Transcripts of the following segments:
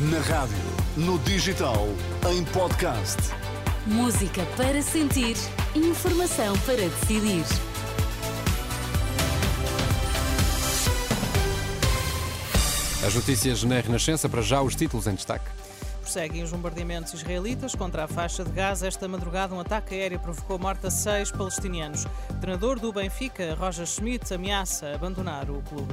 Na rádio, no digital, em podcast. Música para sentir, informação para decidir. As notícias na Renascença, para já os títulos em destaque. Prosseguem os bombardeamentos israelitas contra a faixa de Gaza. Esta madrugada, um ataque aéreo provocou morte a seis palestinianos. O treinador do Benfica, Roger Schmidt, ameaça abandonar o clube.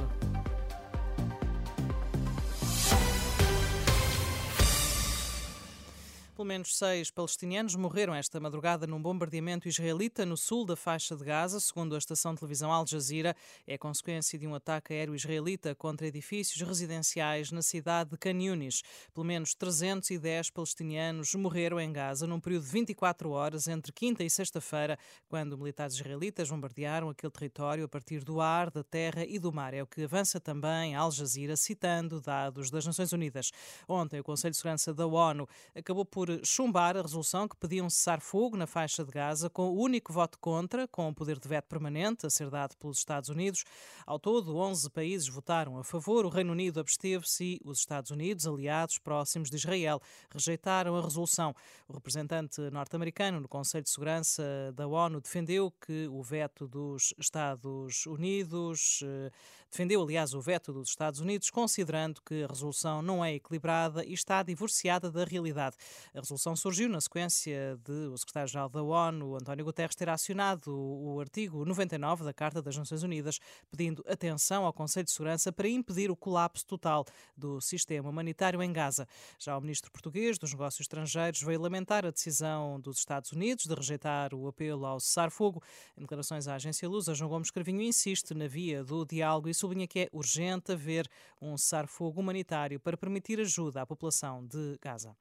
Menos seis palestinianos morreram esta madrugada num bombardeamento israelita no sul da faixa de Gaza, segundo a estação de televisão Al Jazeera. É consequência de um ataque aéreo israelita contra edifícios residenciais na cidade de Khan Yunis. Pelo menos 310 palestinianos morreram em Gaza num período de 24 horas entre quinta e sexta-feira, quando militares israelitas bombardearam aquele território a partir do ar, da terra e do mar. É o que avança também Al Jazeera, citando dados das Nações Unidas. Ontem, o Conselho de Segurança da ONU acabou por por chumbar a resolução que pedia um cessar-fogo na faixa de Gaza, com o único voto contra, com o poder de veto permanente a ser dado pelos Estados Unidos. Ao todo, 11 países votaram a favor, o Reino Unido absteve-se e os Estados Unidos, aliados próximos de Israel, rejeitaram a resolução. O representante norte-americano no Conselho de Segurança da ONU defendeu que o veto dos Estados Unidos, eh, defendeu, aliás, o veto dos Estados Unidos, considerando que a resolução não é equilibrada e está divorciada da realidade. A resolução surgiu na sequência de o secretário-geral da ONU, António Guterres, ter acionado o artigo 99 da Carta das Nações Unidas, pedindo atenção ao Conselho de Segurança para impedir o colapso total do sistema humanitário em Gaza. Já o ministro português dos Negócios Estrangeiros veio lamentar a decisão dos Estados Unidos de rejeitar o apelo ao cessar-fogo. Em declarações à agência Lusa, João Gomes Carvinho insiste na via do diálogo e sublinha que é urgente haver um cessar-fogo humanitário para permitir ajuda à população de Gaza.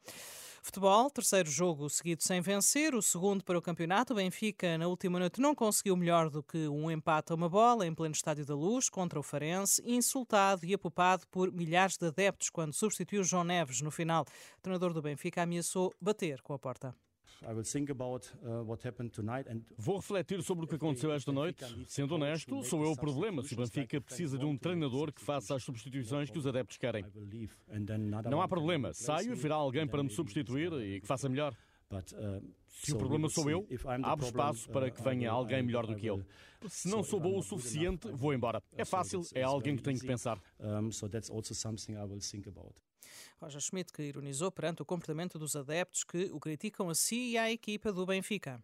Futebol, terceiro jogo seguido sem vencer, o segundo para o campeonato. O Benfica, na última noite, não conseguiu melhor do que um empate a uma bola em pleno Estádio da Luz contra o Farense, insultado e apupado por milhares de adeptos quando substituiu João Neves no final. O treinador do Benfica ameaçou bater com a porta. Uh, Vou refletir sobre o que aconteceu esta noite. Sendo honesto, sou eu o problema se o Benfica precisa de um treinador que faça as substituições que os adeptos querem. Não há problema. Saio e virá alguém para me substituir e que faça melhor. Uh, se o problema sou eu, abro espaço para que uh, venha alguém melhor do que eu. Se não sou bom o suficiente, vou embora. É fácil, é alguém que tenho que pensar. Roger Schmidt, que ironizou perante o comportamento dos adeptos que o criticam a si e à equipa do Benfica.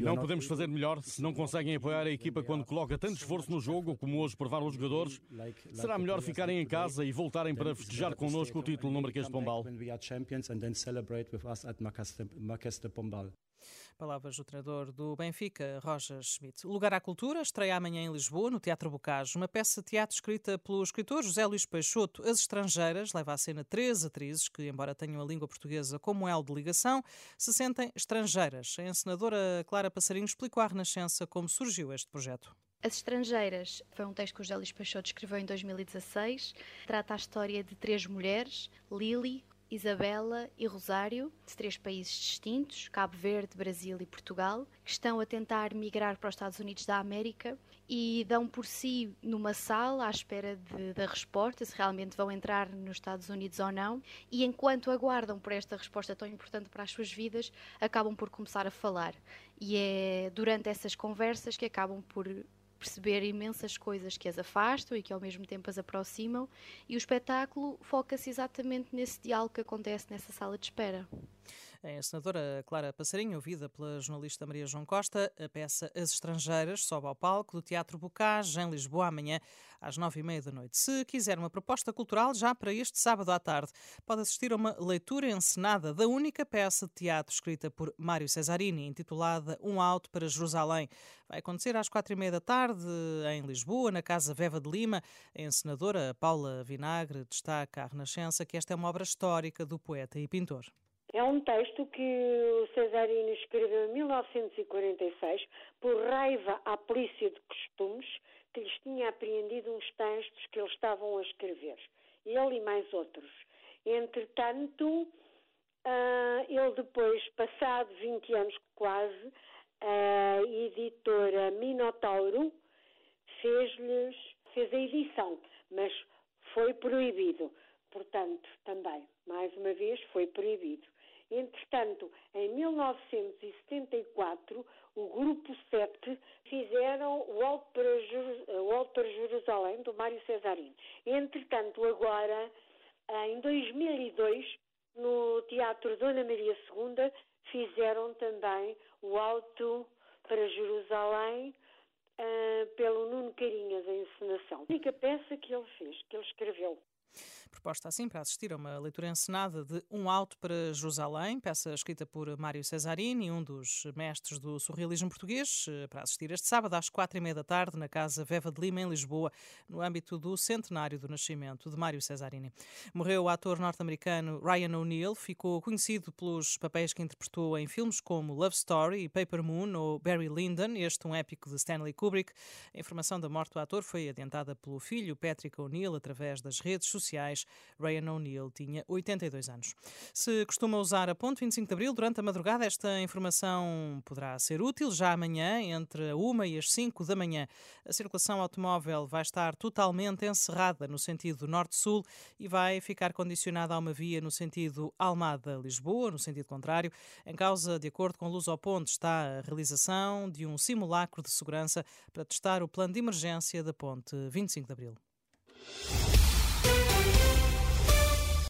Não podemos fazer melhor se não conseguem apoiar a equipa quando coloca tanto esforço no jogo, como hoje provaram os jogadores. Será melhor ficarem em casa e voltarem para festejar connosco o título no Marquês de Pombal. Palavras do treinador do Benfica, Roger Schmidt. O Lugar à Cultura estreia amanhã em Lisboa, no Teatro Bocage, uma peça de teatro escrita pelo escritor José Luís Peixoto. As Estrangeiras leva à cena três atrizes que, embora tenham a língua portuguesa como elo de ligação, se sentem estrangeiras. A encenadora Clara Passarinho explicou à Renascença como surgiu este projeto. As Estrangeiras foi um texto que o José Luís Peixoto escreveu em 2016. Trata a história de três mulheres, Lili, Isabela e Rosário, de três países distintos, Cabo Verde, Brasil e Portugal, que estão a tentar migrar para os Estados Unidos da América e dão por si numa sala à espera de, da resposta, se realmente vão entrar nos Estados Unidos ou não, e enquanto aguardam por esta resposta tão importante para as suas vidas, acabam por começar a falar. E é durante essas conversas que acabam por perceber imensas coisas que as afastam e que ao mesmo tempo as aproximam, e o espetáculo foca-se exatamente nesse diálogo que acontece nessa sala de espera. A senadora Clara Passarinho, ouvida pela jornalista Maria João Costa, a peça As Estrangeiras sobe ao palco do Teatro Bocage, em Lisboa, amanhã às nove e meia da noite. Se quiser uma proposta cultural, já para este sábado à tarde, pode assistir a uma leitura encenada da única peça de teatro escrita por Mário Cesarini, intitulada Um Alto para Jerusalém. Vai acontecer às quatro e meia da tarde, em Lisboa, na Casa Veva de Lima. A encenadora Paula Vinagre destaca à Renascença que esta é uma obra histórica do poeta e pintor. É um texto que o Cesarino escreveu em 1946 por raiva à polícia de costumes que lhes tinha apreendido uns textos que eles estavam a escrever. Ele e mais outros. Entretanto, uh, ele depois, passado 20 anos quase, a editora Minotauro fez-lhes, fez a edição, mas foi proibido portanto, também, mais uma vez, foi proibido. Entretanto, em 1974, o Grupo 7 fizeram o Alto para, Jerusalém, do Mário Cesarino. Entretanto, agora, em 2002, no Teatro Dona Maria II, fizeram também o Alto para Jerusalém, uh, pelo Nuno Carinhas, a encenação. A única peça que ele fez, que ele escreveu. Proposta assim para assistir a uma leitura encenada de Um Alto para Jerusalém, peça escrita por Mário Cesarini, um dos mestres do surrealismo português, eh, para assistir este sábado às quatro e meia da tarde na Casa Veva de Lima, em Lisboa, no âmbito do centenário do nascimento de Mário Cesarini. Morreu o ator norte-americano Ryan O'Neill, ficou conhecido pelos papéis que interpretou em filmes como Love Story, Paper Moon ou Barry Lyndon, este um épico de Stanley Kubrick. A informação da morte do ator foi adiantada pelo filho Patrick O'Neill através das redes sociais. Ryan O'Neill tinha 82 anos. Se costuma usar a ponte 25 de Abril durante a madrugada, esta informação poderá ser útil. Já amanhã, entre a 1 e as 5 da manhã, a circulação automóvel vai estar totalmente encerrada no sentido norte-sul e vai ficar condicionada a uma via no sentido Almada-Lisboa, no sentido contrário. Em causa, de acordo com Luz ao Ponte, está a realização de um simulacro de segurança para testar o plano de emergência da ponte 25 de Abril.